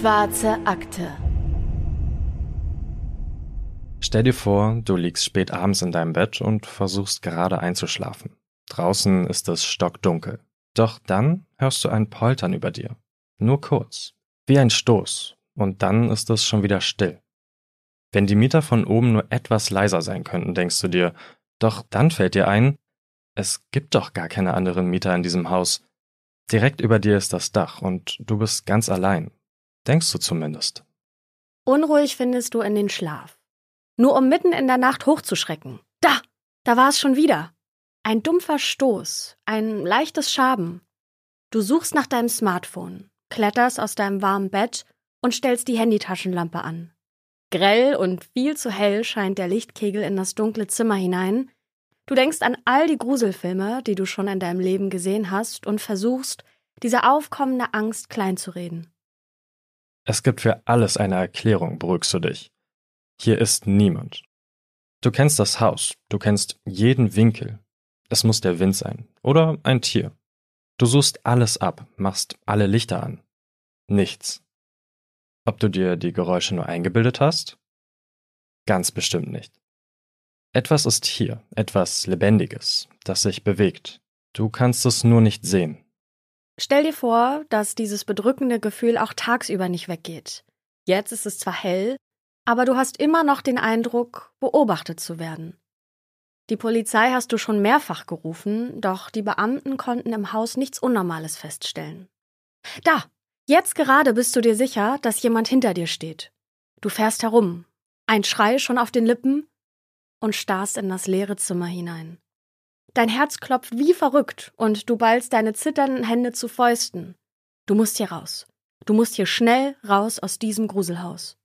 Schwarze Akte. Stell dir vor, du liegst spät abends in deinem Bett und versuchst gerade einzuschlafen. Draußen ist es stockdunkel. Doch dann hörst du ein Poltern über dir. Nur kurz. Wie ein Stoß. Und dann ist es schon wieder still. Wenn die Mieter von oben nur etwas leiser sein könnten, denkst du dir, doch dann fällt dir ein, es gibt doch gar keine anderen Mieter in diesem Haus. Direkt über dir ist das Dach und du bist ganz allein. Denkst du zumindest. Unruhig findest du in den Schlaf. Nur um mitten in der Nacht hochzuschrecken. Da! Da war es schon wieder. Ein dumpfer Stoß, ein leichtes Schaben. Du suchst nach deinem Smartphone, kletterst aus deinem warmen Bett und stellst die Handytaschenlampe an. Grell und viel zu hell scheint der Lichtkegel in das dunkle Zimmer hinein. Du denkst an all die Gruselfilme, die du schon in deinem Leben gesehen hast, und versuchst, diese aufkommende Angst kleinzureden. Es gibt für alles eine Erklärung, beruhigst du dich. Hier ist niemand. Du kennst das Haus, du kennst jeden Winkel. Es muss der Wind sein oder ein Tier. Du suchst alles ab, machst alle Lichter an. Nichts. Ob du dir die Geräusche nur eingebildet hast? Ganz bestimmt nicht. Etwas ist hier, etwas Lebendiges, das sich bewegt. Du kannst es nur nicht sehen. Stell dir vor, dass dieses bedrückende Gefühl auch tagsüber nicht weggeht. Jetzt ist es zwar hell, aber du hast immer noch den Eindruck, beobachtet zu werden. Die Polizei hast du schon mehrfach gerufen, doch die Beamten konnten im Haus nichts Unnormales feststellen. Da, jetzt gerade bist du dir sicher, dass jemand hinter dir steht. Du fährst herum, ein Schrei schon auf den Lippen und starrst in das leere Zimmer hinein. Dein Herz klopft wie verrückt und du ballst deine zitternden Hände zu Fäusten. Du musst hier raus. Du musst hier schnell raus aus diesem Gruselhaus.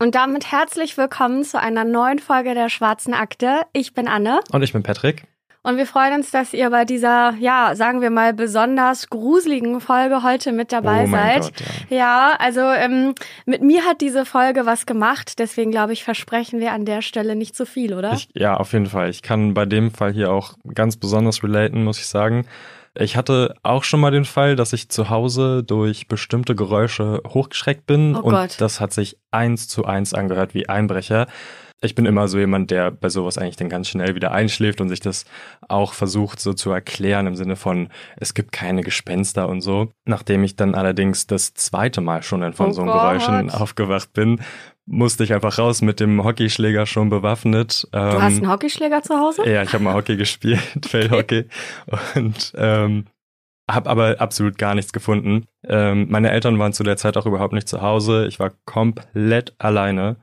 Und damit herzlich willkommen zu einer neuen Folge der Schwarzen Akte. Ich bin Anne. Und ich bin Patrick. Und wir freuen uns, dass ihr bei dieser, ja, sagen wir mal, besonders gruseligen Folge heute mit dabei oh seid. Gott, ja. ja, also ähm, mit mir hat diese Folge was gemacht, deswegen glaube ich, versprechen wir an der Stelle nicht so viel, oder? Ich, ja, auf jeden Fall. Ich kann bei dem Fall hier auch ganz besonders relaten, muss ich sagen. Ich hatte auch schon mal den Fall, dass ich zu Hause durch bestimmte Geräusche hochgeschreckt bin Oh und Gott. das hat sich eins zu eins angehört wie Einbrecher. Ich bin immer so jemand, der bei sowas eigentlich dann ganz schnell wieder einschläft und sich das auch versucht so zu erklären im Sinne von, es gibt keine Gespenster und so. Nachdem ich dann allerdings das zweite Mal schon dann von Oh so einem. Geräuschen aufgewacht bin, musste ich einfach raus mit dem Hockeyschläger schon bewaffnet. Du Ähm, hast einen Hockeyschläger zu Hause? ja, ich habe mal Hockey gespielt, Feldhockey. Und ähm, habe aber absolut gar nichts gefunden. Ähm, meine Eltern waren zu der Zeit auch überhaupt nicht zu Hause. Ich war komplett alleine.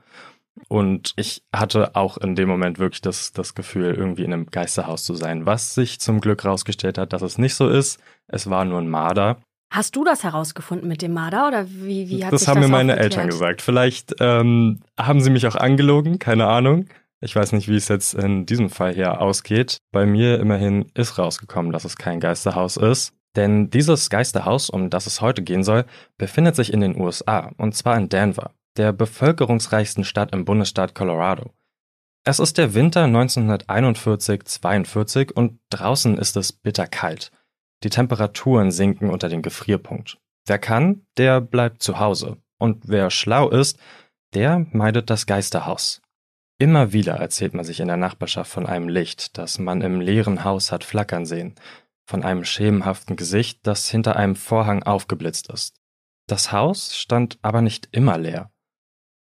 Und ich hatte auch in dem Moment wirklich das, das Gefühl, irgendwie in einem Geisterhaus zu sein. Was sich zum Glück rausgestellt hat, dass es nicht so ist. Es war nur ein Marder. Hast du das herausgefunden mit dem Marder oder wie, wie hat das sich haben das mir meine aufgeklärt? Eltern gesagt. Vielleicht ähm, haben sie mich auch angelogen, keine Ahnung. Ich weiß nicht, wie es jetzt in diesem Fall hier ausgeht. Bei mir immerhin ist rausgekommen, dass es kein Geisterhaus ist. Denn dieses Geisterhaus, um das es heute gehen soll, befindet sich in den USA, und zwar in Denver, der bevölkerungsreichsten Stadt im Bundesstaat Colorado. Es ist der Winter 1941-42 und draußen ist es bitterkalt. Die Temperaturen sinken unter den Gefrierpunkt. Wer kann, der bleibt zu Hause. Und wer schlau ist, der meidet das Geisterhaus. Immer wieder erzählt man sich in der Nachbarschaft von einem Licht, das man im leeren Haus hat flackern sehen, von einem schemenhaften Gesicht, das hinter einem Vorhang aufgeblitzt ist. Das Haus stand aber nicht immer leer.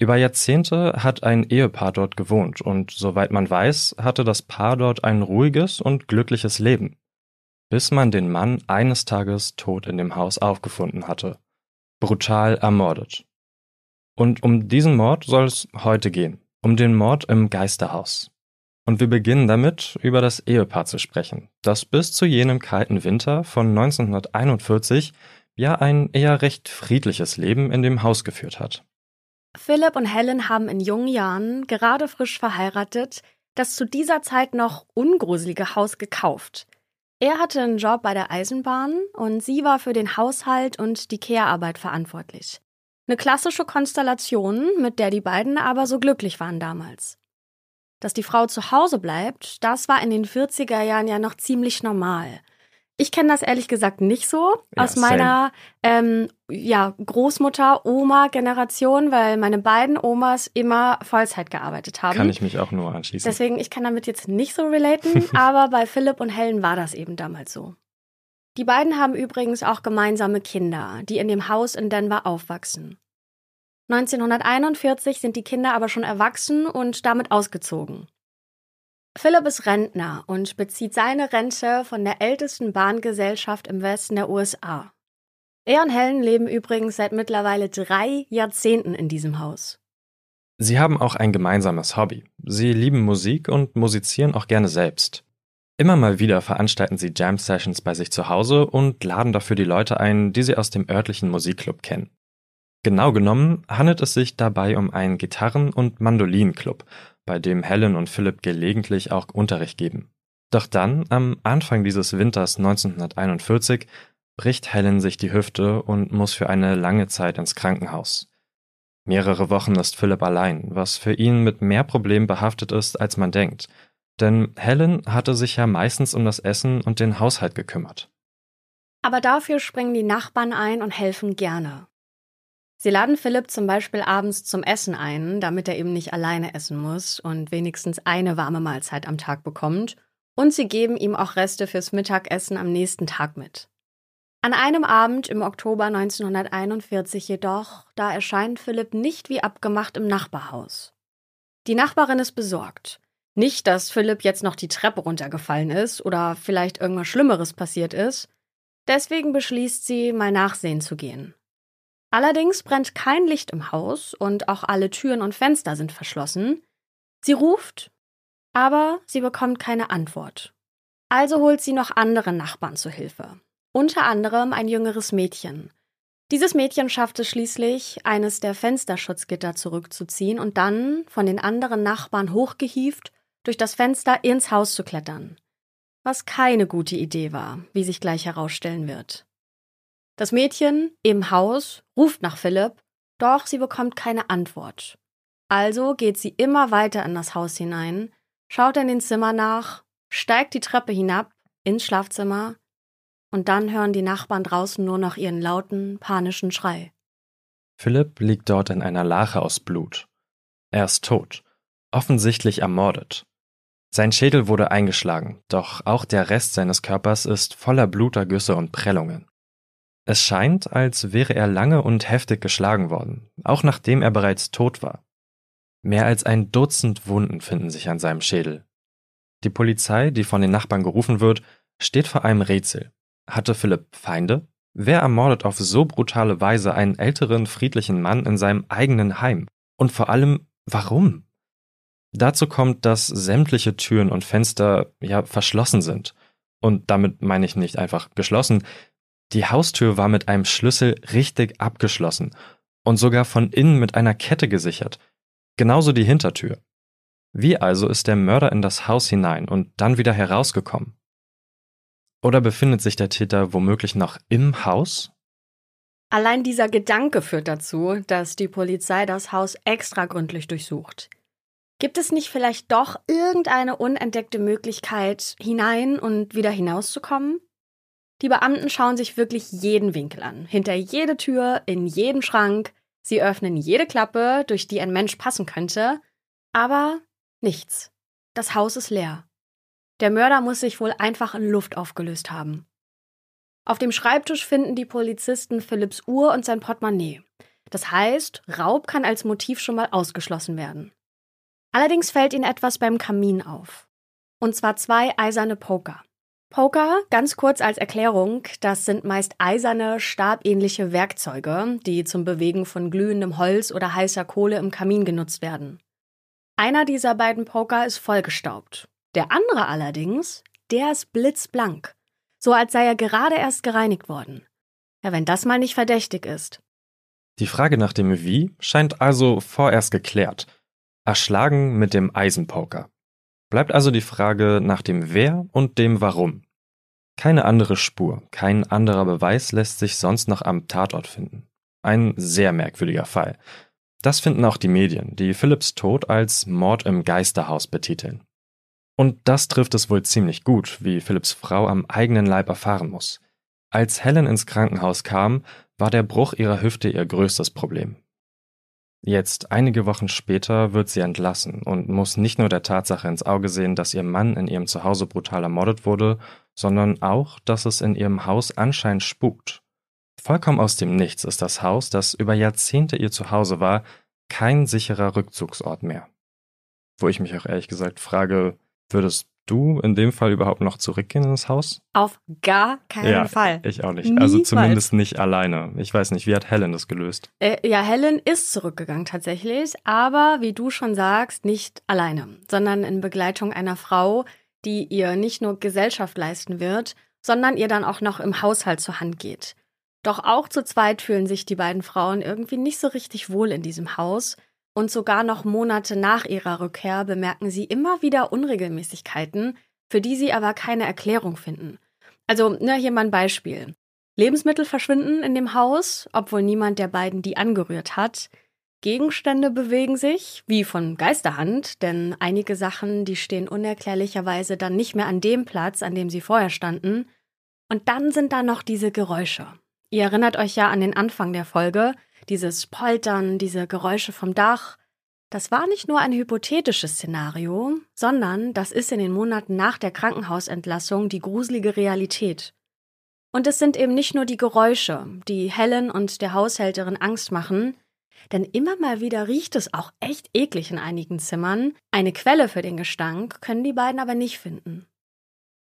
Über Jahrzehnte hat ein Ehepaar dort gewohnt und soweit man weiß, hatte das Paar dort ein ruhiges und glückliches Leben. Bis man den Mann eines Tages tot in dem Haus aufgefunden hatte. Brutal ermordet. Und um diesen Mord soll es heute gehen. Um den Mord im Geisterhaus. Und wir beginnen damit, über das Ehepaar zu sprechen, das bis zu jenem kalten Winter von 1941 ja ein eher recht friedliches Leben in dem Haus geführt hat. Philipp und Helen haben in jungen Jahren, gerade frisch verheiratet, das zu dieser Zeit noch ungruselige Haus gekauft. Er hatte einen Job bei der Eisenbahn und sie war für den Haushalt und die Kehrarbeit verantwortlich. Eine klassische Konstellation, mit der die beiden aber so glücklich waren damals. Dass die Frau zu Hause bleibt, das war in den 40er Jahren ja noch ziemlich normal. Ich kenne das ehrlich gesagt nicht so Ja, aus meiner ähm, ja, Großmutter, Oma-Generation, weil meine beiden Omas immer Vollzeit gearbeitet haben. Kann ich mich auch nur anschließen. Deswegen, ich kann damit jetzt nicht so relaten, aber bei Philipp und Helen war das eben damals so. Die beiden haben übrigens auch gemeinsame Kinder, die in dem Haus in Denver aufwachsen. 1941 sind die Kinder aber schon erwachsen und damit ausgezogen. Philipp ist Rentner und bezieht seine Rente von der ältesten Bahngesellschaft im Westen der USA. Er und Helen leben übrigens seit mittlerweile drei Jahrzehnten in diesem Haus. Sie haben auch ein gemeinsames Hobby. Sie lieben Musik und musizieren auch gerne selbst. Immer mal wieder veranstalten sie Jam-Sessions bei sich zu Hause und laden dafür die Leute ein, die sie aus dem örtlichen Musikclub kennen. Genau genommen handelt es sich dabei um einen Gitarren- und Mandolinenclub, bei dem Helen und Philipp gelegentlich auch Unterricht geben. Doch dann, am Anfang dieses Winters 1941, bricht Helen sich die Hüfte und muss für eine lange Zeit ins Krankenhaus. Mehrere Wochen ist Philipp allein, was für ihn mit mehr Problemen behaftet ist, als man denkt. Denn Helen hatte sich ja meistens um das Essen und den Haushalt gekümmert. Aber dafür springen die Nachbarn ein und helfen gerne. Sie laden Philipp zum Beispiel abends zum Essen ein, damit er eben nicht alleine essen muss und wenigstens eine warme Mahlzeit am Tag bekommt. Und sie geben ihm auch Reste fürs Mittagessen am nächsten Tag mit. An einem Abend im Oktober 1941 jedoch, da erscheint Philipp nicht wie abgemacht im Nachbarhaus. Die Nachbarin ist besorgt. Nicht, dass Philipp jetzt noch die Treppe runtergefallen ist oder vielleicht irgendwas Schlimmeres passiert ist. Deswegen beschließt sie, mal nachsehen zu gehen. Allerdings brennt kein Licht im Haus und auch alle Türen und Fenster sind verschlossen. Sie ruft, aber sie bekommt keine Antwort. Also holt sie noch andere Nachbarn zu Hilfe. Unter anderem ein jüngeres Mädchen. Dieses Mädchen schafft es schließlich, eines der Fensterschutzgitter zurückzuziehen und dann, von den anderen Nachbarn hochgehieft, durch das Fenster ins Haus zu klettern. Was keine gute Idee war, wie sich gleich herausstellen wird. Das Mädchen im Haus ruft nach Philipp, doch sie bekommt keine Antwort. Also geht sie immer weiter in das Haus hinein, schaut in den Zimmer nach, steigt die Treppe hinab ins Schlafzimmer und dann hören die Nachbarn draußen nur noch ihren lauten, panischen Schrei. Philipp liegt dort in einer Lache aus Blut. Er ist tot, offensichtlich ermordet. Sein Schädel wurde eingeschlagen, doch auch der Rest seines Körpers ist voller Blutergüsse und Prellungen. Es scheint, als wäre er lange und heftig geschlagen worden, auch nachdem er bereits tot war. Mehr als ein Dutzend Wunden finden sich an seinem Schädel. Die Polizei, die von den Nachbarn gerufen wird, steht vor einem Rätsel. Hatte Philipp Feinde? Wer ermordet auf so brutale Weise einen älteren, friedlichen Mann in seinem eigenen Heim? Und vor allem, warum? Dazu kommt, dass sämtliche Türen und Fenster ja verschlossen sind. Und damit meine ich nicht einfach geschlossen. Die Haustür war mit einem Schlüssel richtig abgeschlossen und sogar von innen mit einer Kette gesichert. Genauso die Hintertür. Wie also ist der Mörder in das Haus hinein und dann wieder herausgekommen? Oder befindet sich der Täter womöglich noch im Haus? Allein dieser Gedanke führt dazu, dass die Polizei das Haus extra gründlich durchsucht. Gibt es nicht vielleicht doch irgendeine unentdeckte Möglichkeit, hinein und wieder hinauszukommen? Die Beamten schauen sich wirklich jeden Winkel an, hinter jede Tür, in jeden Schrank, sie öffnen jede Klappe, durch die ein Mensch passen könnte, aber nichts. Das Haus ist leer. Der Mörder muss sich wohl einfach in Luft aufgelöst haben. Auf dem Schreibtisch finden die Polizisten Philipps Uhr und sein Portemonnaie. Das heißt, Raub kann als Motiv schon mal ausgeschlossen werden. Allerdings fällt ihnen etwas beim Kamin auf. Und zwar zwei eiserne Poker. Poker, ganz kurz als Erklärung, das sind meist eiserne, stabähnliche Werkzeuge, die zum Bewegen von glühendem Holz oder heißer Kohle im Kamin genutzt werden. Einer dieser beiden Poker ist vollgestaubt. Der andere allerdings, der ist blitzblank. So als sei er gerade erst gereinigt worden. Ja, wenn das mal nicht verdächtig ist. Die Frage nach dem Wie scheint also vorerst geklärt. Erschlagen mit dem Eisenpoker. Bleibt also die Frage nach dem Wer und dem Warum. Keine andere Spur, kein anderer Beweis lässt sich sonst noch am Tatort finden. Ein sehr merkwürdiger Fall. Das finden auch die Medien, die Philipps Tod als Mord im Geisterhaus betiteln. Und das trifft es wohl ziemlich gut, wie Philipps Frau am eigenen Leib erfahren muss. Als Helen ins Krankenhaus kam, war der Bruch ihrer Hüfte ihr größtes Problem. Jetzt, einige Wochen später, wird sie entlassen und muss nicht nur der Tatsache ins Auge sehen, dass ihr Mann in ihrem Zuhause brutal ermordet wurde, sondern auch, dass es in ihrem Haus anscheinend spukt. Vollkommen aus dem Nichts ist das Haus, das über Jahrzehnte ihr Zuhause war, kein sicherer Rückzugsort mehr. Wo ich mich auch ehrlich gesagt frage, würdest du in dem Fall überhaupt noch zurückgehen ins Haus? Auf gar keinen ja, Fall. Ich auch nicht. Also Niemals. Also zumindest nicht alleine. Ich weiß nicht, wie hat Helen das gelöst? Äh, ja, Helen ist zurückgegangen tatsächlich, aber wie du schon sagst, nicht alleine, sondern in Begleitung einer Frau, die ihr nicht nur Gesellschaft leisten wird, sondern ihr dann auch noch im Haushalt zur Hand geht. Doch auch zu zweit fühlen sich die beiden Frauen irgendwie nicht so richtig wohl in diesem Haus und sogar noch Monate nach ihrer Rückkehr bemerken sie immer wieder Unregelmäßigkeiten, für die sie aber keine Erklärung finden. Also, ne, hier mal ein Beispiel. Lebensmittel verschwinden in dem Haus, obwohl niemand der beiden die angerührt hat. Gegenstände bewegen sich, wie von Geisterhand, denn einige Sachen, die stehen unerklärlicherweise dann nicht mehr an dem Platz, an dem sie vorher standen. Und dann sind da noch diese Geräusche. Ihr erinnert euch ja an den Anfang der Folge, dieses Poltern, diese Geräusche vom Dach. Das war nicht nur ein hypothetisches Szenario, sondern das ist in den Monaten nach der Krankenhausentlassung die gruselige Realität. Und es sind eben nicht nur die Geräusche, die Helen und der Haushälterin Angst machen, denn immer mal wieder riecht es auch echt eklig in einigen Zimmern. Eine Quelle für den Gestank können die beiden aber nicht finden.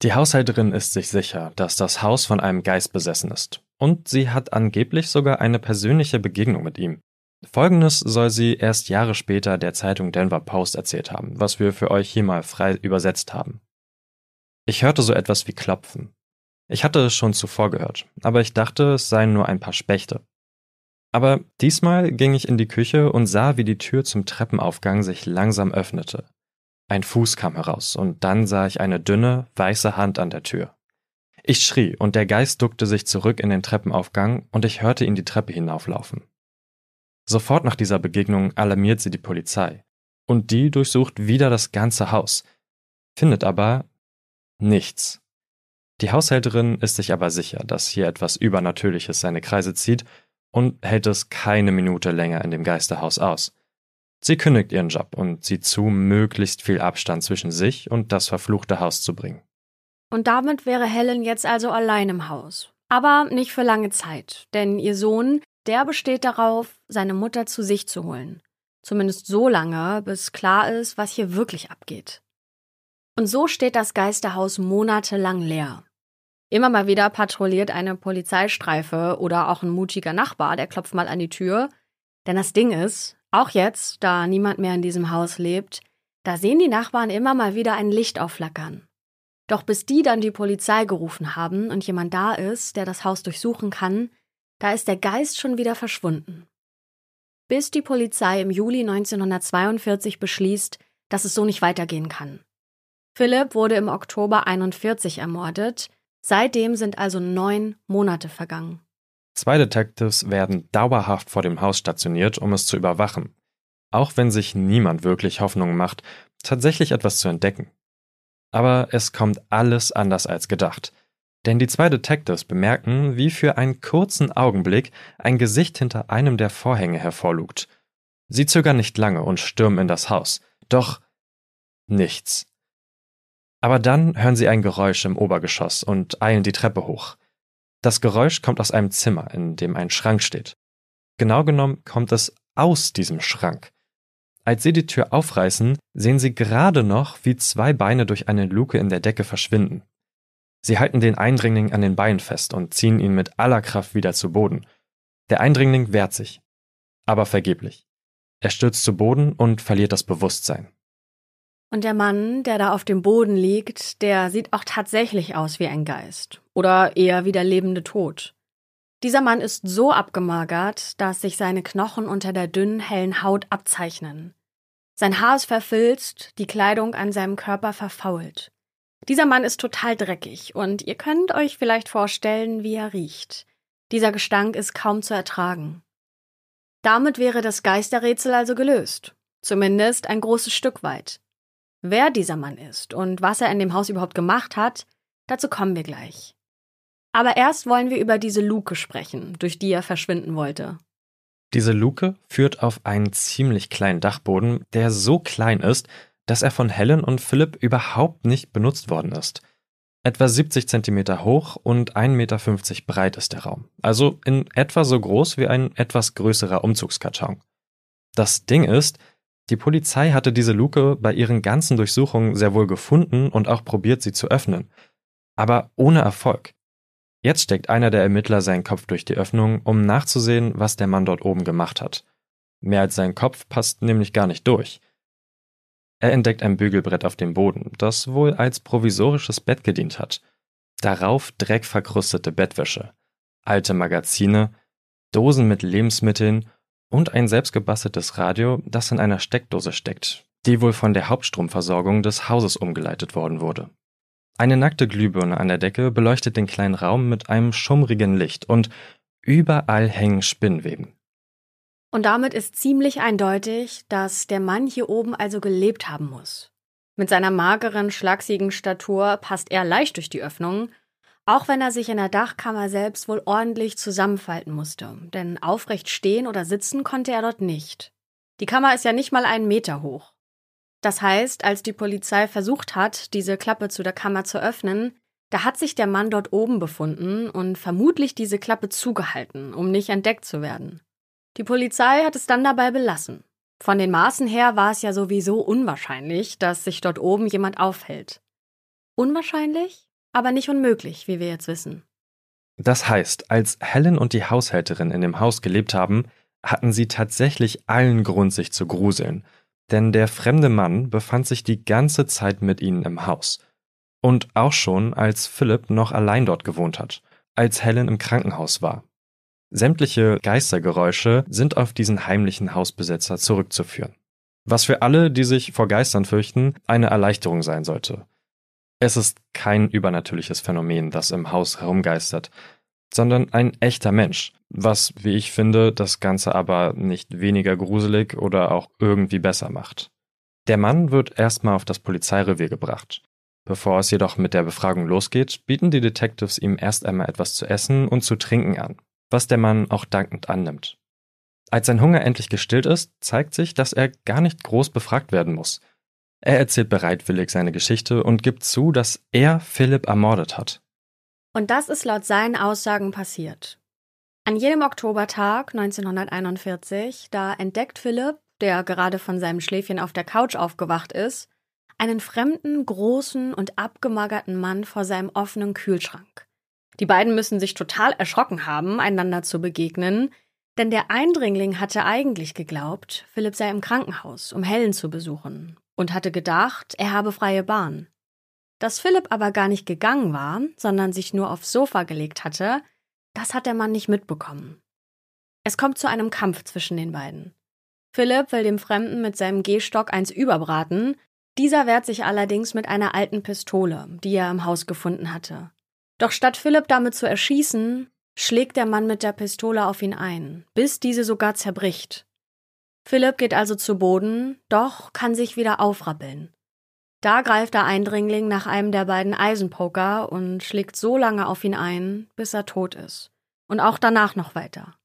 Die Haushälterin ist sich sicher, dass das Haus von einem Geist besessen ist. Und sie hat angeblich sogar eine persönliche Begegnung mit ihm. Folgendes soll sie erst Jahre später der Zeitung Denver Post erzählt haben, was wir für euch hier mal frei übersetzt haben. Ich hörte so etwas wie Klopfen. Ich hatte es schon zuvor gehört, aber ich dachte, es seien nur ein paar Spechte. Aber diesmal ging ich in die Küche und sah, wie die Tür zum Treppenaufgang sich langsam öffnete. Ein Fuß kam heraus, und dann sah ich eine dünne, weiße Hand an der Tür. Ich schrie, und der Geist duckte sich zurück in den Treppenaufgang, und ich hörte ihn die Treppe hinauflaufen. Sofort nach dieser Begegnung alarmiert sie die Polizei, und die durchsucht wieder das ganze Haus, findet aber nichts. Die Haushälterin ist sich aber sicher, dass hier etwas Übernatürliches seine Kreise zieht und hält es keine Minute länger in dem Geisterhaus aus. Sie kündigt ihren Job und sieht zu, möglichst viel Abstand zwischen sich und das verfluchte Haus zu bringen. Und damit wäre Helen jetzt also allein im Haus. Aber nicht für lange Zeit, denn ihr Sohn, der besteht darauf, seine Mutter zu sich zu holen. Zumindest so lange, bis klar ist, was hier wirklich abgeht. Und so steht das Geisterhaus monatelang leer. Immer mal wieder patrouilliert eine Polizeistreife oder auch ein mutiger Nachbar, der klopft mal an die Tür. Denn das Ding ist, auch jetzt, da niemand mehr in diesem Haus lebt, da sehen die Nachbarn immer mal wieder ein Licht aufflackern. Doch bis die dann die Polizei gerufen haben und jemand da ist, der das Haus durchsuchen kann, da ist der Geist schon wieder verschwunden. Bis die Polizei im Juli 1942 beschließt, dass es so nicht weitergehen kann. Philipp wurde im Oktober 41 ermordet, Seitdem sind also neun Monate vergangen. Zwei Detectives werden dauerhaft vor dem Haus stationiert, um es zu überwachen. Auch wenn sich niemand wirklich Hoffnung macht, tatsächlich etwas zu entdecken. Aber es kommt alles anders als gedacht. Denn die zwei Detectives bemerken, wie für einen kurzen Augenblick ein Gesicht hinter einem der Vorhänge hervorlugt. Sie zögern nicht lange und stürmen in das Haus. Doch nichts. Aber dann hören sie ein Geräusch im Obergeschoss und eilen die Treppe hoch. Das Geräusch kommt aus einem Zimmer, in dem ein Schrank steht. Genau genommen kommt es aus diesem Schrank. Als sie die Tür aufreißen, sehen sie gerade noch, wie zwei Beine durch eine Luke in der Decke verschwinden. Sie halten den Eindringling an den Beinen fest und ziehen ihn mit aller Kraft wieder zu Boden. Der Eindringling wehrt sich, aber vergeblich. Er stürzt zu Boden und verliert das Bewusstsein. Und der Mann, der da auf dem Boden liegt, der sieht auch tatsächlich aus wie ein Geist. Oder eher wie der lebende Tod. Dieser Mann ist so abgemagert, dass sich seine Knochen unter der dünnen, hellen Haut abzeichnen. Sein Haar ist verfilzt, die Kleidung an seinem Körper verfault. Dieser Mann ist total dreckig und ihr könnt euch vielleicht vorstellen, wie er riecht. Dieser Gestank ist kaum zu ertragen. Damit wäre das Geisterrätsel also gelöst. Zumindest ein großes Stück weit. Wer dieser Mann ist und was er in dem Haus überhaupt gemacht hat, dazu kommen wir gleich. Aber erst wollen wir über diese Luke sprechen, durch die er verschwinden wollte. Diese Luke führt auf einen ziemlich kleinen Dachboden, der so klein ist, dass er von Helen und Philipp überhaupt nicht benutzt worden ist. Etwa 70 Zentimeter hoch und 1,50 Meter breit ist der Raum, also in etwa so groß wie ein etwas größerer Umzugskarton. Das Ding ist, die Polizei hatte diese Luke bei ihren ganzen Durchsuchungen sehr wohl gefunden und auch probiert, sie zu öffnen. Aber ohne Erfolg. Jetzt steckt einer der Ermittler seinen Kopf durch die Öffnung, um nachzusehen, was der Mann dort oben gemacht hat. Mehr als sein Kopf passt nämlich gar nicht durch. Er entdeckt ein Bügelbrett auf dem Boden, das wohl als provisorisches Bett gedient hat. Darauf dreckverkrustete Bettwäsche, alte Magazine, Dosen mit Lebensmitteln und ein selbstgebasteltes Radio, das in einer Steckdose steckt, die wohl von der Hauptstromversorgung des Hauses umgeleitet worden wurde. Eine nackte Glühbirne an der Decke beleuchtet den kleinen Raum mit einem schummrigen Licht und überall hängen Spinnweben. Und damit ist ziemlich eindeutig, dass der Mann hier oben also gelebt haben muss. Mit seiner mageren, schlachsigen Statur passt er leicht durch die Öffnung, auch wenn er sich in der Dachkammer selbst wohl ordentlich zusammenfalten musste, denn aufrecht stehen oder sitzen konnte er dort nicht. Die Kammer ist ja nicht mal einen Meter hoch. Das heißt, als die Polizei versucht hat, diese Klappe zu der Kammer zu öffnen, da hat sich der Mann dort oben befunden und vermutlich diese Klappe zugehalten, um nicht entdeckt zu werden. Die Polizei hat es dann dabei belassen. Von den Maßen her war es ja sowieso unwahrscheinlich, dass sich dort oben jemand aufhält. Unwahrscheinlich, aber nicht unmöglich, wie wir jetzt wissen. Das heißt, als Helen und die Haushälterin in dem Haus gelebt haben, hatten sie tatsächlich allen Grund, sich zu gruseln, denn der fremde Mann befand sich die ganze Zeit mit ihnen im Haus. Und auch schon, als Philipp noch allein dort gewohnt hat, als Helen im Krankenhaus war. Sämtliche Geistergeräusche sind auf diesen heimlichen Hausbesetzer zurückzuführen. Was für alle, die sich vor Geistern fürchten, eine Erleichterung sein sollte. Es ist kein übernatürliches Phänomen, das im Haus herumgeistert, sondern ein echter Mensch, was, wie ich finde, das Ganze aber nicht weniger gruselig oder auch irgendwie besser macht. Der Mann wird erstmal auf das Polizeirevier gebracht. Bevor es jedoch mit der Befragung losgeht, bieten die Detectives ihm erst einmal etwas zu essen und zu trinken an, was der Mann auch dankend annimmt. Als sein Hunger endlich gestillt ist, zeigt sich, dass er gar nicht groß befragt werden muss. Er erzählt bereitwillig seine Geschichte und gibt zu, dass er Philipp ermordet hat. Und das ist laut seinen Aussagen passiert. An jedem Oktobertag 1941, da entdeckt Philipp, der gerade von seinem Schläfchen auf der Couch aufgewacht ist, einen fremden, großen und abgemagerten Mann vor seinem offenen Kühlschrank. Die beiden müssen sich total erschrocken haben, einander zu begegnen, denn der Eindringling hatte eigentlich geglaubt, Philipp sei im Krankenhaus, um Helen zu besuchen, und hatte gedacht, er habe freie Bahn. Dass Philipp aber gar nicht gegangen war, sondern sich nur aufs Sofa gelegt hatte, das hat der Mann nicht mitbekommen. Es kommt zu einem Kampf zwischen den beiden. Philipp will dem Fremden mit seinem Gehstock eins überbraten, dieser wehrt sich allerdings mit einer alten Pistole, die er im Haus gefunden hatte. Doch statt Philipp damit zu erschießen, schlägt der Mann mit der Pistole auf ihn ein, bis diese sogar zerbricht. Philipp geht also zu Boden, doch kann sich wieder aufrappeln. Da greift der Eindringling nach einem der beiden Eisenpoker und schlägt so lange auf ihn ein, bis er tot ist. Und auch danach noch weiter.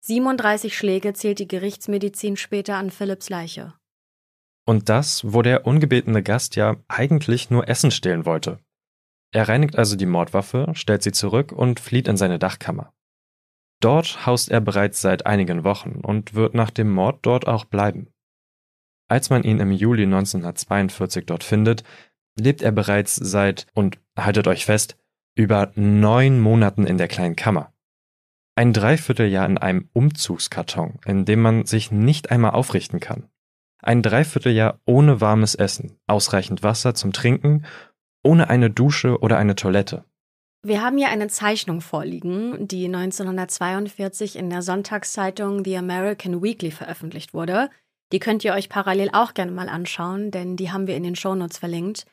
37 Schläge zählt die Gerichtsmedizin später an Philipps Leiche. Und das, wo der ungebetene Gast ja eigentlich nur Essen stehlen wollte. Er reinigt also die Mordwaffe, stellt sie zurück und flieht in seine Dachkammer. Dort haust er bereits seit einigen Wochen und wird nach dem Mord dort auch bleiben. Als man ihn im Juli 1942 dort findet, lebt er bereits seit, und haltet euch fest, über neun Monaten in der kleinen Kammer. Ein Dreivierteljahr in einem Umzugskarton, in dem man sich nicht einmal aufrichten kann. Ein Dreivierteljahr ohne warmes Essen, ausreichend Wasser zum Trinken ohne eine Dusche oder eine Toilette. Wir haben hier eine Zeichnung vorliegen, die 1942 in der Sonntagszeitung The American Weekly veröffentlicht wurde. Die könnt ihr euch parallel auch gerne mal anschauen, denn die haben wir in den Shownotes verlinkt.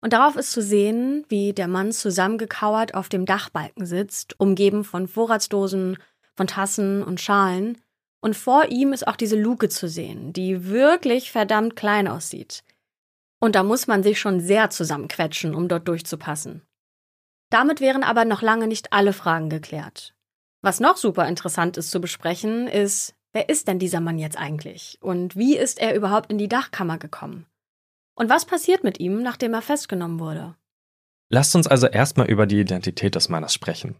Und darauf ist zu sehen, wie der Mann zusammengekauert auf dem Dachbalken sitzt, umgeben von Vorratsdosen, von Tassen und Schalen. Und vor ihm ist auch diese Luke zu sehen, die wirklich verdammt klein aussieht. Und da muss man sich schon sehr zusammenquetschen, um dort durchzupassen. Damit wären aber noch lange nicht alle Fragen geklärt. Was noch super interessant ist zu besprechen, ist, wer ist denn dieser Mann jetzt eigentlich? Und wie ist er überhaupt in die Dachkammer gekommen? Und was passiert mit ihm, nachdem er festgenommen wurde? Lasst uns also erstmal über die Identität des Mannes sprechen.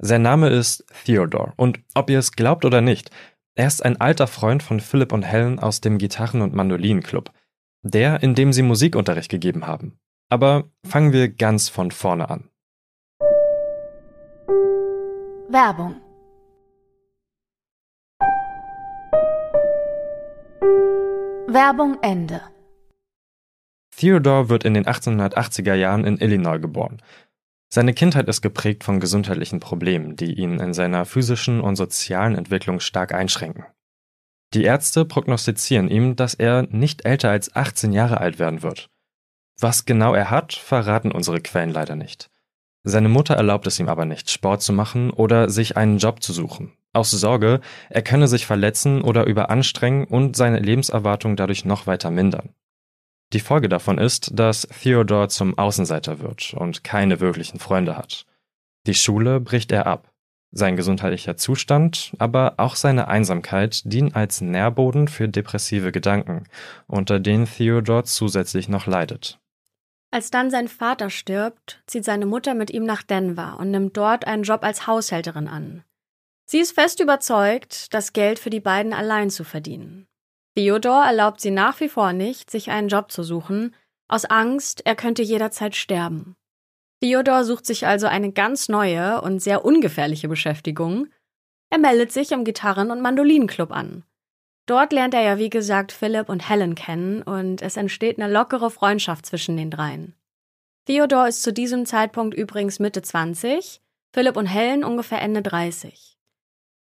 Sein Name ist Theodore und ob ihr es glaubt oder nicht, er ist ein alter Freund von Philip und Helen aus dem Gitarren- und Mandolinenclub, der, in dem sie Musikunterricht gegeben haben. Aber fangen wir ganz von vorne an. Werbung Werbung Ende. Theodore wird in den 1880er Jahren in Illinois geboren. Seine Kindheit ist geprägt von gesundheitlichen Problemen, die ihn in seiner physischen und sozialen Entwicklung stark einschränken. Die Ärzte prognostizieren ihm, dass er nicht älter als 18 Jahre alt werden wird. Was genau er hat, verraten unsere Quellen leider nicht. Seine Mutter erlaubt es ihm aber nicht, Sport zu machen oder sich einen Job zu suchen, aus Sorge, er könne sich verletzen oder überanstrengen und seine Lebenserwartung dadurch noch weiter mindern. Die Folge davon ist, dass Theodore zum Außenseiter wird und keine wirklichen Freunde hat. Die Schule bricht er ab. Sein gesundheitlicher Zustand, aber auch seine Einsamkeit dienen als Nährboden für depressive Gedanken, unter denen Theodore zusätzlich noch leidet. Als dann sein Vater stirbt, zieht seine Mutter mit ihm nach Denver und nimmt dort einen Job als Haushälterin an. Sie ist fest überzeugt, das Geld für die beiden allein zu verdienen. Theodor erlaubt sie nach wie vor nicht, sich einen Job zu suchen, aus Angst, er könnte jederzeit sterben. Theodor sucht sich also eine ganz neue und sehr ungefährliche Beschäftigung. Er meldet sich im Gitarren- und Mandolinenclub an. Dort lernt er ja wie gesagt Philip und Helen kennen und es entsteht eine lockere Freundschaft zwischen den dreien. Theodor ist zu diesem Zeitpunkt übrigens Mitte 20, Philip und Helen ungefähr Ende 30.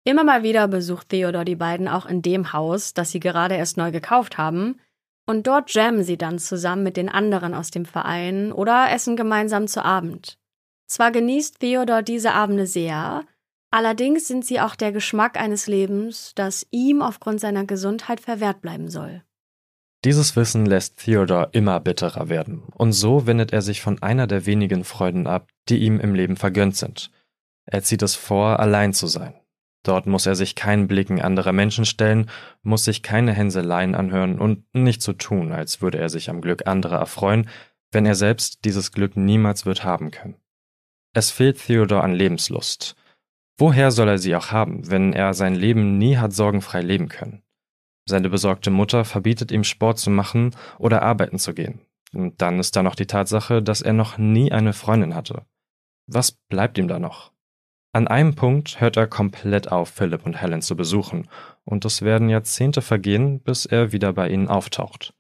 Immer mal wieder besucht Theodor die beiden auch in dem Haus, das sie gerade erst neu gekauft haben, und dort jammen sie dann zusammen mit den anderen aus dem Verein oder essen gemeinsam zu Abend. Zwar genießt Theodor diese Abende sehr, Allerdings sind sie auch der Geschmack eines Lebens, das ihm aufgrund seiner Gesundheit verwehrt bleiben soll. Dieses Wissen lässt Theodor immer bitterer werden, und so wendet er sich von einer der wenigen Freuden ab, die ihm im Leben vergönnt sind. Er zieht es vor, allein zu sein. Dort muss er sich keinen Blicken anderer Menschen stellen, muss sich keine Hänseleien anhören und nicht so tun, als würde er sich am Glück anderer erfreuen, wenn er selbst dieses Glück niemals wird haben können. Es fehlt Theodor an Lebenslust, Woher soll er sie auch haben, wenn er sein Leben nie hat sorgenfrei leben können? Seine besorgte Mutter verbietet ihm Sport zu machen oder arbeiten zu gehen. Und dann ist da noch die Tatsache, dass er noch nie eine Freundin hatte. Was bleibt ihm da noch? An einem Punkt hört er komplett auf, Philip und Helen zu besuchen, und es werden Jahrzehnte vergehen, bis er wieder bei ihnen auftaucht.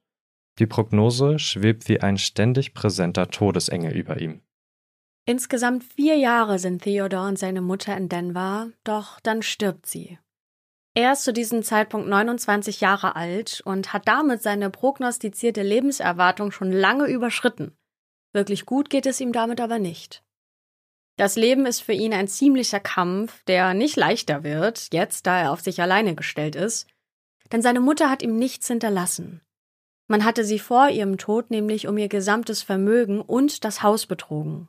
Die Prognose schwebt wie ein ständig präsenter Todesengel über ihm. Insgesamt vier Jahre sind Theodore und seine Mutter in Denver, doch dann stirbt sie. Er ist zu diesem Zeitpunkt 29 Jahre alt und hat damit seine prognostizierte Lebenserwartung schon lange überschritten. Wirklich gut geht es ihm damit aber nicht. Das Leben ist für ihn ein ziemlicher Kampf, der nicht leichter wird, jetzt da er auf sich alleine gestellt ist, denn seine Mutter hat ihm nichts hinterlassen. Man hatte sie vor ihrem Tod nämlich um ihr gesamtes Vermögen und das Haus betrogen.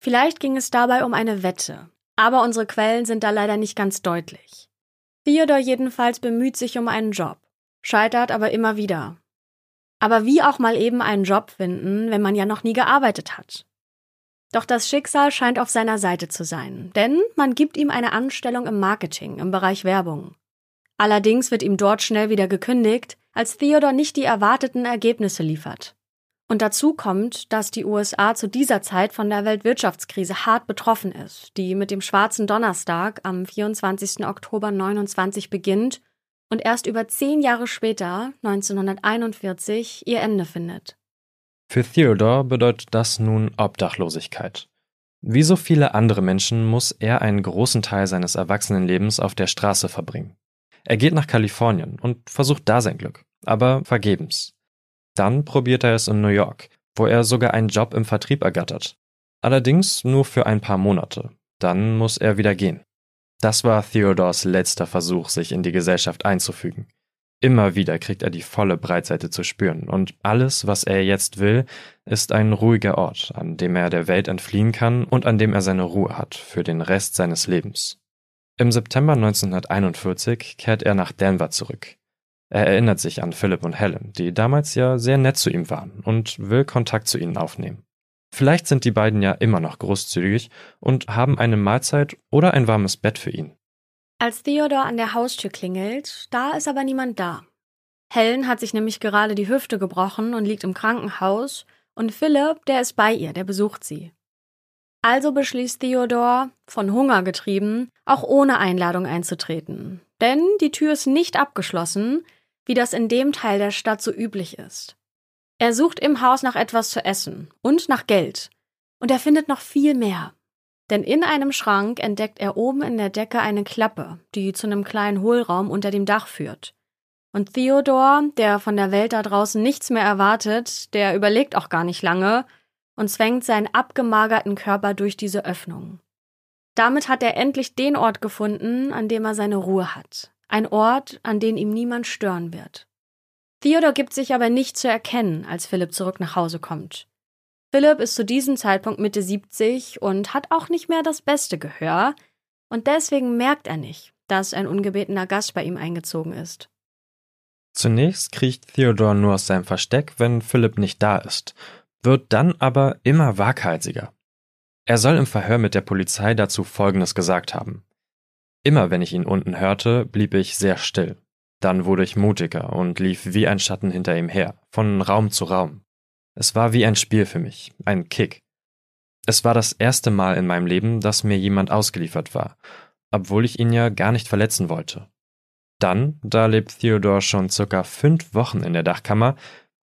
Vielleicht ging es dabei um eine Wette, aber unsere Quellen sind da leider nicht ganz deutlich. Theodor jedenfalls bemüht sich um einen Job, scheitert aber immer wieder. Aber wie auch mal eben einen Job finden, wenn man ja noch nie gearbeitet hat? Doch das Schicksal scheint auf seiner Seite zu sein, denn man gibt ihm eine Anstellung im Marketing, im Bereich Werbung. Allerdings wird ihm dort schnell wieder gekündigt, als Theodor nicht die erwarteten Ergebnisse liefert. Und dazu kommt, dass die USA zu dieser Zeit von der Weltwirtschaftskrise hart betroffen ist, die mit dem Schwarzen Donnerstag am 24. Oktober 29 beginnt und erst über zehn Jahre später, 1941, ihr Ende findet. Für Theodore bedeutet das nun Obdachlosigkeit. Wie so viele andere Menschen muss er einen großen Teil seines Erwachsenenlebens auf der Straße verbringen. Er geht nach Kalifornien und versucht da sein Glück, aber vergebens. Dann probiert er es in New York, wo er sogar einen Job im Vertrieb ergattert. Allerdings nur für ein paar Monate. Dann muss er wieder gehen. Das war Theodors letzter Versuch, sich in die Gesellschaft einzufügen. Immer wieder kriegt er die volle Breitseite zu spüren, und alles, was er jetzt will, ist ein ruhiger Ort, an dem er der Welt entfliehen kann und an dem er seine Ruhe hat für den Rest seines Lebens. Im September 1941 kehrt er nach Denver zurück. Er erinnert sich an Philip und Helen, die damals ja sehr nett zu ihm waren, und will Kontakt zu ihnen aufnehmen. Vielleicht sind die beiden ja immer noch großzügig und haben eine Mahlzeit oder ein warmes Bett für ihn. Als Theodor an der Haustür klingelt, da ist aber niemand da. Helen hat sich nämlich gerade die Hüfte gebrochen und liegt im Krankenhaus, und Philipp, der ist bei ihr, der besucht sie. Also beschließt Theodor, von Hunger getrieben, auch ohne Einladung einzutreten. Denn die Tür ist nicht abgeschlossen, wie das in dem Teil der Stadt so üblich ist. Er sucht im Haus nach etwas zu essen und nach Geld. Und er findet noch viel mehr. Denn in einem Schrank entdeckt er oben in der Decke eine Klappe, die zu einem kleinen Hohlraum unter dem Dach führt. Und Theodor, der von der Welt da draußen nichts mehr erwartet, der überlegt auch gar nicht lange und zwängt seinen abgemagerten Körper durch diese Öffnung. Damit hat er endlich den Ort gefunden, an dem er seine Ruhe hat. Ein Ort, an den ihm niemand stören wird. Theodor gibt sich aber nicht zu erkennen, als Philipp zurück nach Hause kommt. Philipp ist zu diesem Zeitpunkt Mitte 70 und hat auch nicht mehr das beste Gehör, und deswegen merkt er nicht, dass ein ungebetener Gast bei ihm eingezogen ist. Zunächst kriecht Theodor nur aus seinem Versteck, wenn Philipp nicht da ist, wird dann aber immer waghalsiger. Er soll im Verhör mit der Polizei dazu Folgendes gesagt haben. Immer wenn ich ihn unten hörte, blieb ich sehr still. Dann wurde ich mutiger und lief wie ein Schatten hinter ihm her, von Raum zu Raum. Es war wie ein Spiel für mich, ein Kick. Es war das erste Mal in meinem Leben, dass mir jemand ausgeliefert war, obwohl ich ihn ja gar nicht verletzen wollte. Dann, da lebt Theodor schon circa fünf Wochen in der Dachkammer,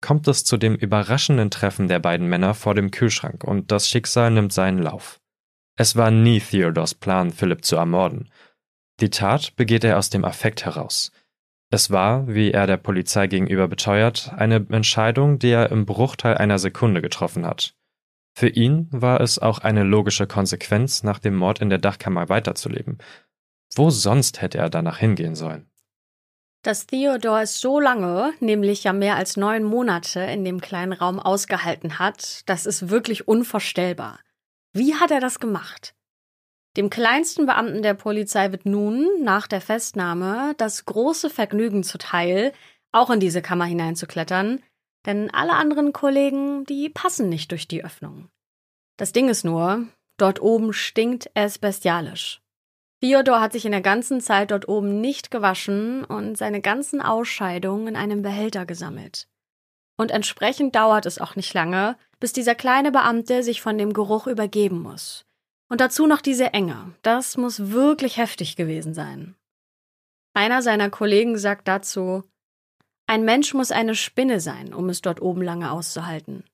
kommt es zu dem überraschenden Treffen der beiden Männer vor dem Kühlschrank und das Schicksal nimmt seinen Lauf. Es war nie Theodors Plan, Philipp zu ermorden. Die Tat begeht er aus dem Affekt heraus – es war, wie er der Polizei gegenüber beteuert, eine Entscheidung, die er im Bruchteil einer Sekunde getroffen hat. Für ihn war es auch eine logische Konsequenz, nach dem Mord in der Dachkammer weiterzuleben. Wo sonst hätte er danach hingehen sollen? Dass Theodor es so lange, nämlich ja mehr als neun Monate, in dem kleinen Raum ausgehalten hat, das ist wirklich unvorstellbar. Wie hat er das gemacht? Dem kleinsten Beamten der Polizei wird nun, nach der Festnahme, das große Vergnügen zuteil, auch in diese Kammer hineinzuklettern, denn alle anderen Kollegen, die passen nicht durch die Öffnung. Das Ding ist nur, dort oben stinkt es bestialisch. Theodor hat sich in der ganzen Zeit dort oben nicht gewaschen und seine ganzen Ausscheidungen in einem Behälter gesammelt. Und entsprechend dauert es auch nicht lange, bis dieser kleine Beamte sich von dem Geruch übergeben muss. Und dazu noch diese Enge. Das muss wirklich heftig gewesen sein. Einer seiner Kollegen sagt dazu, ein Mensch muss eine Spinne sein, um es dort oben lange auszuhalten.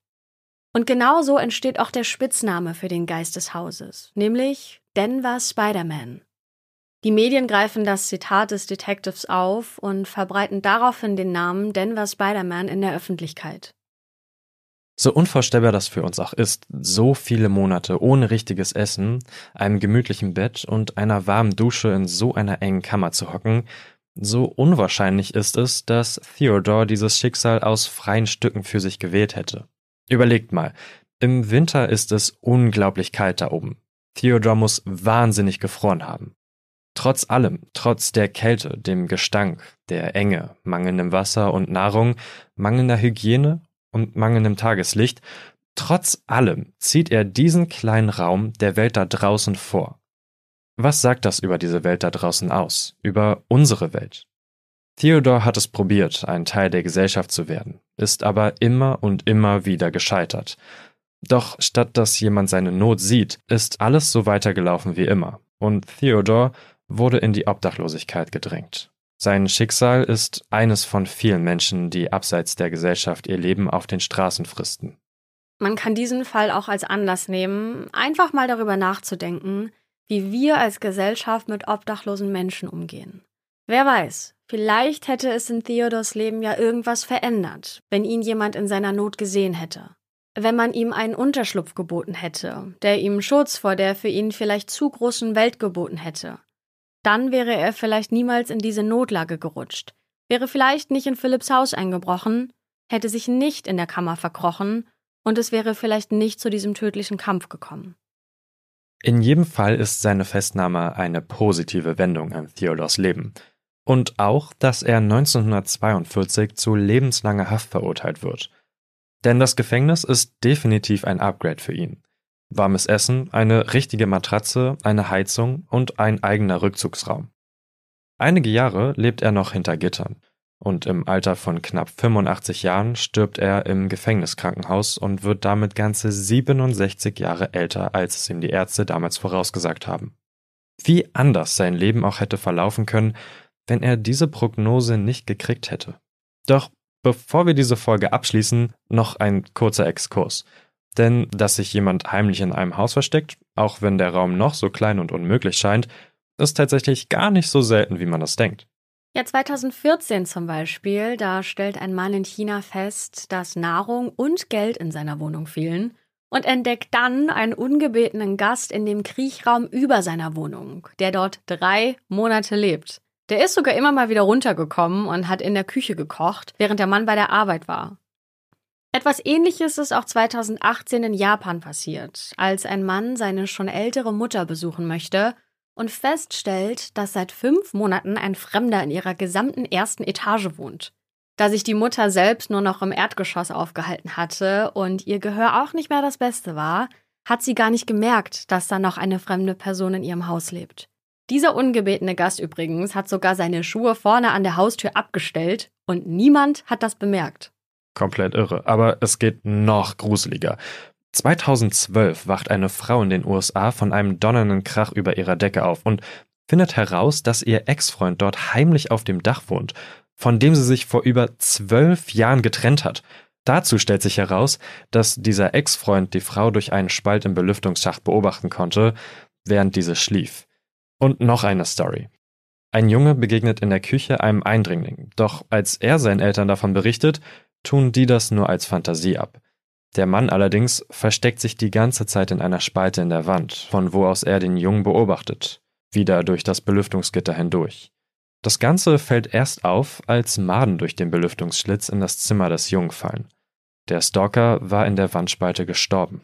Und genau so entsteht auch der Spitzname für den Geist des Hauses, nämlich Denver Spider-Man. Die Medien greifen das Zitat des Detectives auf und verbreiten daraufhin den Namen Denver Spider-Man in der Öffentlichkeit. So unvorstellbar das für uns auch ist, so viele Monate ohne richtiges Essen, einem gemütlichen Bett und einer warmen Dusche in so einer engen Kammer zu hocken, so unwahrscheinlich ist es, dass Theodore dieses Schicksal aus freien Stücken für sich gewählt hätte. Überlegt mal, im Winter ist es unglaublich kalt da oben. Theodore muss wahnsinnig gefroren haben. Trotz allem, trotz der Kälte, dem Gestank, der Enge, mangelndem Wasser und Nahrung, mangelnder Hygiene und mangelndem Tageslicht, trotz allem zieht er diesen kleinen Raum der Welt da draußen vor. Was sagt das über diese Welt da draußen aus, über unsere Welt? Theodor hat es probiert, ein Teil der Gesellschaft zu werden, ist aber immer und immer wieder gescheitert. Doch statt dass jemand seine Not sieht, ist alles so weitergelaufen wie immer, und Theodor wurde in die Obdachlosigkeit gedrängt. Sein Schicksal ist eines von vielen Menschen, die abseits der Gesellschaft ihr Leben auf den Straßen fristen. Man kann diesen Fall auch als Anlass nehmen, einfach mal darüber nachzudenken, wie wir als Gesellschaft mit obdachlosen Menschen umgehen. Wer weiß, vielleicht hätte es in Theodors Leben ja irgendwas verändert, wenn ihn jemand in seiner Not gesehen hätte. Wenn man ihm einen Unterschlupf geboten hätte, der ihm Schutz vor der für ihn vielleicht zu großen Welt geboten hätte Dann wäre er vielleicht niemals in diese Notlage gerutscht, wäre vielleicht nicht in Philipps Haus eingebrochen, hätte sich nicht in der Kammer verkrochen und es wäre vielleicht nicht zu diesem tödlichen Kampf gekommen. In jedem Fall ist seine Festnahme eine positive Wendung an Theodors Leben. Und auch, dass er 1942 zu lebenslanger Haft verurteilt wird. Denn das Gefängnis ist definitiv ein Upgrade für ihn. Warmes Essen, eine richtige Matratze, eine Heizung und ein eigener Rückzugsraum. Einige Jahre lebt er noch hinter Gittern und im Alter von knapp 85 Jahren stirbt er im Gefängniskrankenhaus und wird damit ganze 67 Jahre älter, als es ihm die Ärzte damals vorausgesagt haben. Wie anders sein Leben auch hätte verlaufen können, wenn er diese Prognose nicht gekriegt hätte. Doch bevor wir diese Folge abschließen, noch ein kurzer Exkurs. Denn dass sich jemand heimlich in einem Haus versteckt, auch wenn der Raum noch so klein und unmöglich scheint, ist tatsächlich gar nicht so selten, wie man das denkt. Ja, 2014 zum Beispiel, da stellt ein Mann in China fest, dass Nahrung und Geld in seiner Wohnung fehlen und entdeckt dann einen ungebetenen Gast in dem Kriechraum über seiner Wohnung, der dort drei Monate lebt. Der ist sogar immer mal wieder runtergekommen und hat in der Küche gekocht, während der Mann bei der Arbeit war. Etwas ähnliches ist auch 2018 in Japan passiert, als ein Mann seine schon ältere Mutter besuchen möchte und feststellt, dass seit fünf Monaten ein Fremder in ihrer gesamten ersten Etage wohnt. Da sich die Mutter selbst nur noch im Erdgeschoss aufgehalten hatte und ihr Gehör auch nicht mehr das Beste war, hat sie gar nicht gemerkt, dass da noch eine fremde Person in ihrem Haus lebt. Dieser ungebetene Gast übrigens hat sogar seine Schuhe vorne an der Haustür abgestellt und niemand hat das bemerkt. Komplett irre, aber es geht noch gruseliger. 2012 wacht eine Frau in den USA von einem donnernden Krach über ihrer Decke auf und findet heraus, dass ihr Ex-Freund dort heimlich auf dem Dach wohnt, von dem sie sich vor über zwölf Jahren getrennt hat. Dazu stellt sich heraus, dass dieser Ex-Freund die Frau durch einen Spalt im Belüftungsschacht beobachten konnte, während diese schlief. Und noch eine Story. Ein Junge begegnet in der Küche einem Eindringling, doch als er seinen Eltern davon berichtet, tun die das nur als Fantasie ab. Der Mann allerdings versteckt sich die ganze Zeit in einer Spalte in der Wand, von wo aus er den Jungen beobachtet, wieder durch das Belüftungsgitter hindurch. Das Ganze fällt erst auf, als Maden durch den Belüftungsschlitz in das Zimmer des Jungen fallen. Der Stalker war in der Wandspalte gestorben.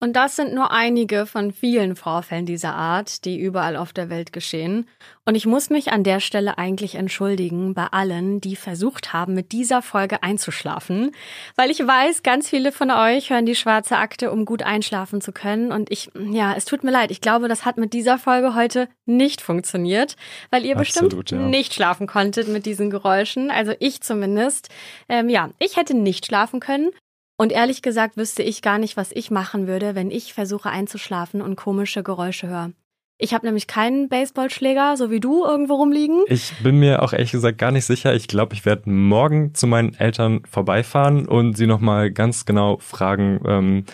Und das sind nur einige von vielen Vorfällen dieser Art, die überall auf der Welt geschehen. Und ich muss mich an der Stelle eigentlich entschuldigen bei allen, die versucht haben, mit dieser Folge einzuschlafen, weil ich weiß, ganz viele von euch hören die schwarze Akte, um gut einschlafen zu können. Und ich, ja, es tut mir leid, ich glaube, das hat mit dieser Folge heute nicht funktioniert, weil ihr Absolut, bestimmt ja. nicht schlafen konntet mit diesen Geräuschen. Also ich zumindest. Ähm, ja, ich hätte nicht schlafen können. Und ehrlich gesagt wüsste ich gar nicht, was ich machen würde, wenn ich versuche einzuschlafen und komische Geräusche höre. Ich habe nämlich keinen Baseballschläger, so wie du, irgendwo rumliegen. Ich bin mir auch ehrlich gesagt gar nicht sicher. Ich glaube, ich werde morgen zu meinen Eltern vorbeifahren und sie nochmal ganz genau fragen, ähm,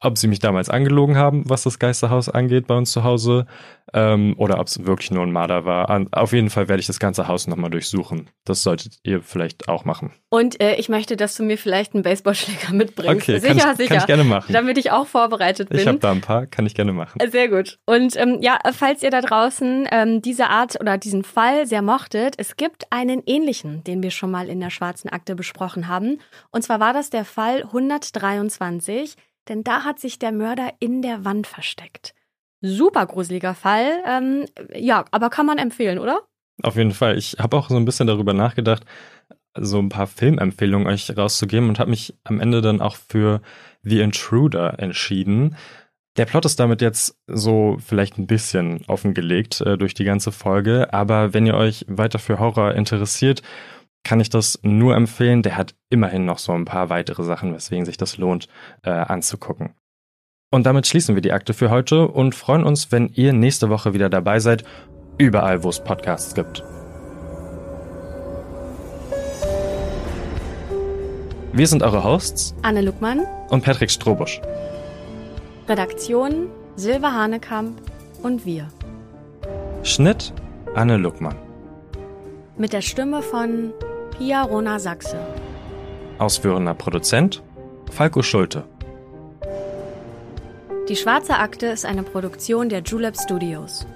ob sie mich damals angelogen haben, was das Geisterhaus angeht bei uns zu Hause, ähm, oder ob es wirklich nur ein Marder war. Auf jeden Fall werde ich das ganze Haus nochmal durchsuchen. Das solltet ihr vielleicht auch machen. Und äh, ich möchte, dass du mir vielleicht einen Baseballschläger mitbringst. Okay, sicher, kann ich, sicher. Kann ich gerne machen. Damit ich auch vorbereitet bin. Ich habe da ein paar, kann ich gerne machen. Sehr gut. Und ähm, ja, falls ihr da draußen ähm, diese Art oder diesen Fall sehr mochtet, es gibt einen ähnlichen, den wir schon mal in der schwarzen Akte besprochen haben. Und zwar war das der Fall 123 denn da hat sich der Mörder in der Wand versteckt. Super gruseliger Fall. Ähm, ja, aber kann man empfehlen, oder? Auf jeden Fall. Ich habe auch so ein bisschen darüber nachgedacht, so ein paar Filmempfehlungen euch rauszugeben und habe mich am Ende dann auch für The Intruder entschieden. Der Plot ist damit jetzt so vielleicht ein bisschen offengelegt äh, durch die ganze Folge, aber wenn ihr euch weiter für Horror interessiert kann ich das nur empfehlen. Der hat immerhin noch so ein paar weitere Sachen, weswegen sich das lohnt äh, anzugucken. Und damit schließen wir die Akte für heute und freuen uns, wenn ihr nächste Woche wieder dabei seid, überall, wo es Podcasts gibt. Wir sind eure Hosts Anne Luckmann und Patrick Strobusch. Redaktion Silva Hanekamp und wir. Schnitt Anne Luckmann. Mit der Stimme von Pia Rona Sachse. Ausführender Produzent Falco Schulte. Die Schwarze Akte ist eine Produktion der Julep Studios.